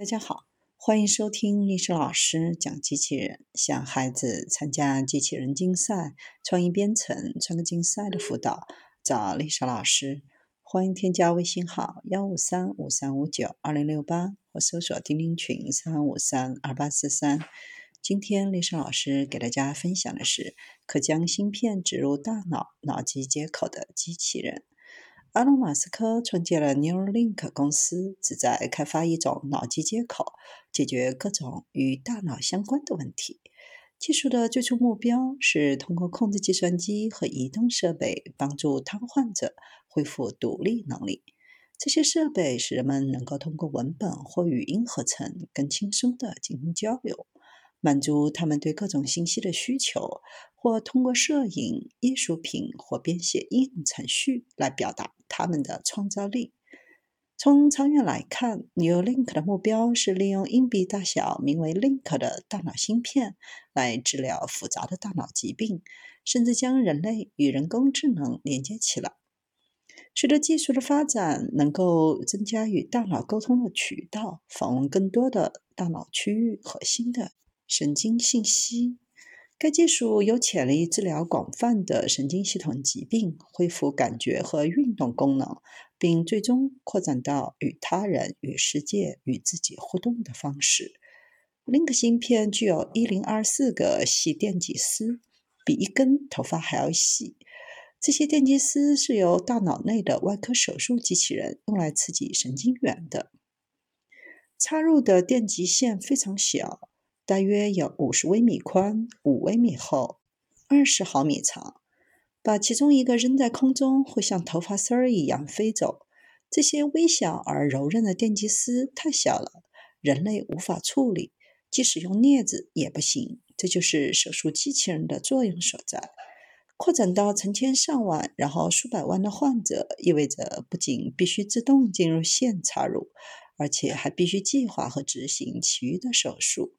大家好，欢迎收听历史老师讲机器人，向孩子参加机器人竞赛、创意编程、创客竞赛的辅导，找历史老师。欢迎添加微信号幺五三五三五九二零六八，或搜索钉钉群三五三二八四三。今天历史老师给大家分享的是可将芯片植入大脑脑机接口的机器人。阿隆·马斯克创建了 Neuralink 公司，旨在开发一种脑机接口，解决各种与大脑相关的问题。技术的最初目标是通过控制计算机和移动设备，帮助瘫痪者恢复独立能力。这些设备使人们能够通过文本或语音合成更轻松地进行交流。满足他们对各种信息的需求，或通过摄影、艺术品或编写应用程序来表达他们的创造力。从长远来看，new link 的目标是利用硬币大小、名为 Link 的大脑芯片来治疗复杂的大脑疾病，甚至将人类与人工智能连接起来。随着技术的发展，能够增加与大脑沟通的渠道，访问更多的大脑区域和新的。神经信息，该技术有潜力治疗广泛的神经系统疾病，恢复感觉和运动功能，并最终扩展到与他人、与世界、与自己互动的方式。Link 芯片具有一零二四个细电极丝，比一根头发还要细。这些电极丝是由大脑内的外科手术机器人用来刺激神经元的。插入的电极线非常小。大约有五十微米宽、五微米厚、二十毫米长。把其中一个扔在空中，会像头发丝儿一样飞走。这些微小而柔韧的电极丝太小了，人类无法处理，即使用镊子也不行。这就是手术机器人的作用所在。扩展到成千上万，然后数百万的患者，意味着不仅必须自动进入线插入，而且还必须计划和执行其余的手术。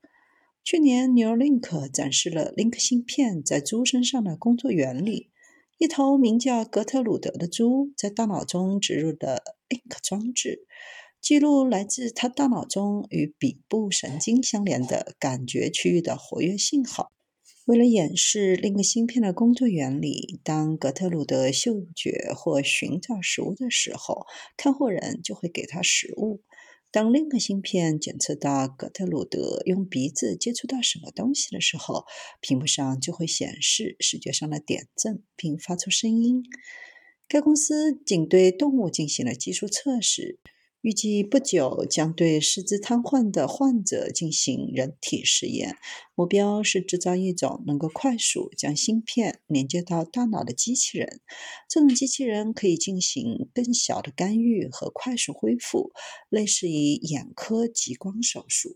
去年，Neuralink 展示了 Link 芯片在猪身上的工作原理。一头名叫格特鲁德的猪在大脑中植入的 Link 装置，记录来自它大脑中与鼻部神经相连的感觉区域的活跃信号。为了演示 Link 芯片的工作原理，当格特鲁德嗅觉或寻找食物的时候，看护人就会给它食物。当另一个芯片检测到格特鲁德用鼻子接触到什么东西的时候，屏幕上就会显示视觉上的点阵，并发出声音。该公司仅对动物进行了技术测试。预计不久将对四肢瘫痪的患者进行人体实验，目标是制造一种能够快速将芯片连接到大脑的机器人。这种机器人可以进行更小的干预和快速恢复，类似于眼科激光手术。